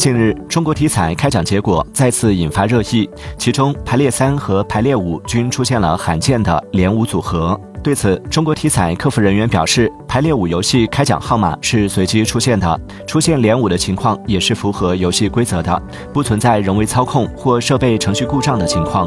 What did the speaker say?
近日，中国体彩开奖结果再次引发热议，其中排列三和排列五均出现了罕见的连五组合。对此，中国体彩客服人员表示，排列五游戏开奖号码是随机出现的，出现连五的情况也是符合游戏规则的，不存在人为操控或设备程序故障的情况。